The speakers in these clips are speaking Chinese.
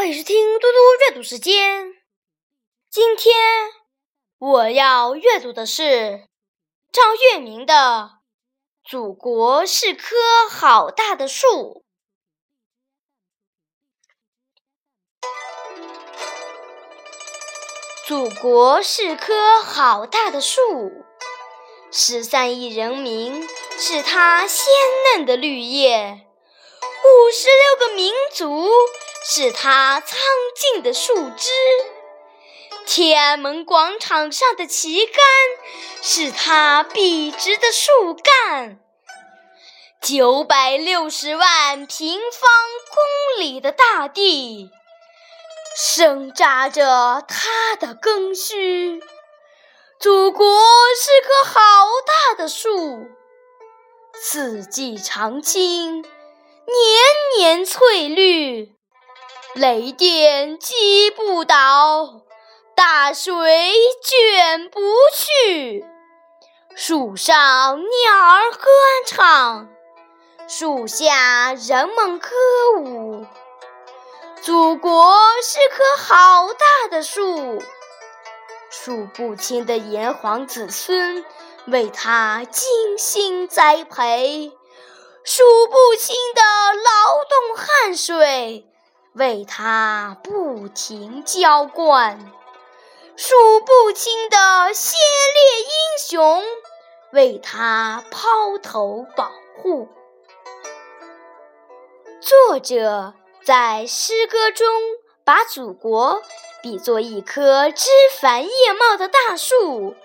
欢迎收听嘟嘟阅读时间。今天我要阅读的是张月明的《祖国是棵好大的树》。祖国是棵好大的树，十三亿人民是它鲜嫩的绿叶，五十六个民族。是它苍劲的树枝，天安门广场上的旗杆是它笔直的树干，九百六十万平方公里的大地生扎着它的根须。祖国是棵好大的树，四季常青，年年翠绿。雷电击不倒，大水卷不去。树上鸟儿歌唱，树下人们歌舞。祖国是棵好大的树，数不清的炎黄子孙为它精心栽培，数不清的劳动汗水。为他不停浇灌，数不清的先烈英雄为他抛头保护。作者在诗歌中把祖国比作一棵枝繁叶茂的大树，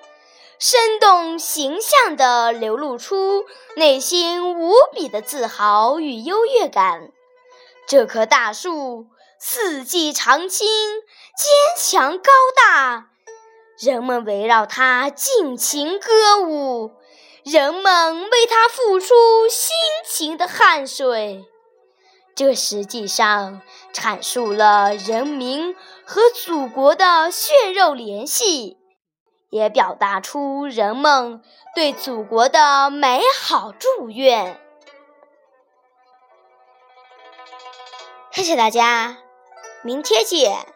生动形象地流露出内心无比的自豪与优越感。这棵大树四季常青，坚强高大，人们围绕它尽情歌舞，人们为它付出辛勤的汗水。这实际上阐述了人民和祖国的血肉联系，也表达出人们对祖国的美好祝愿。谢谢大家，明天见。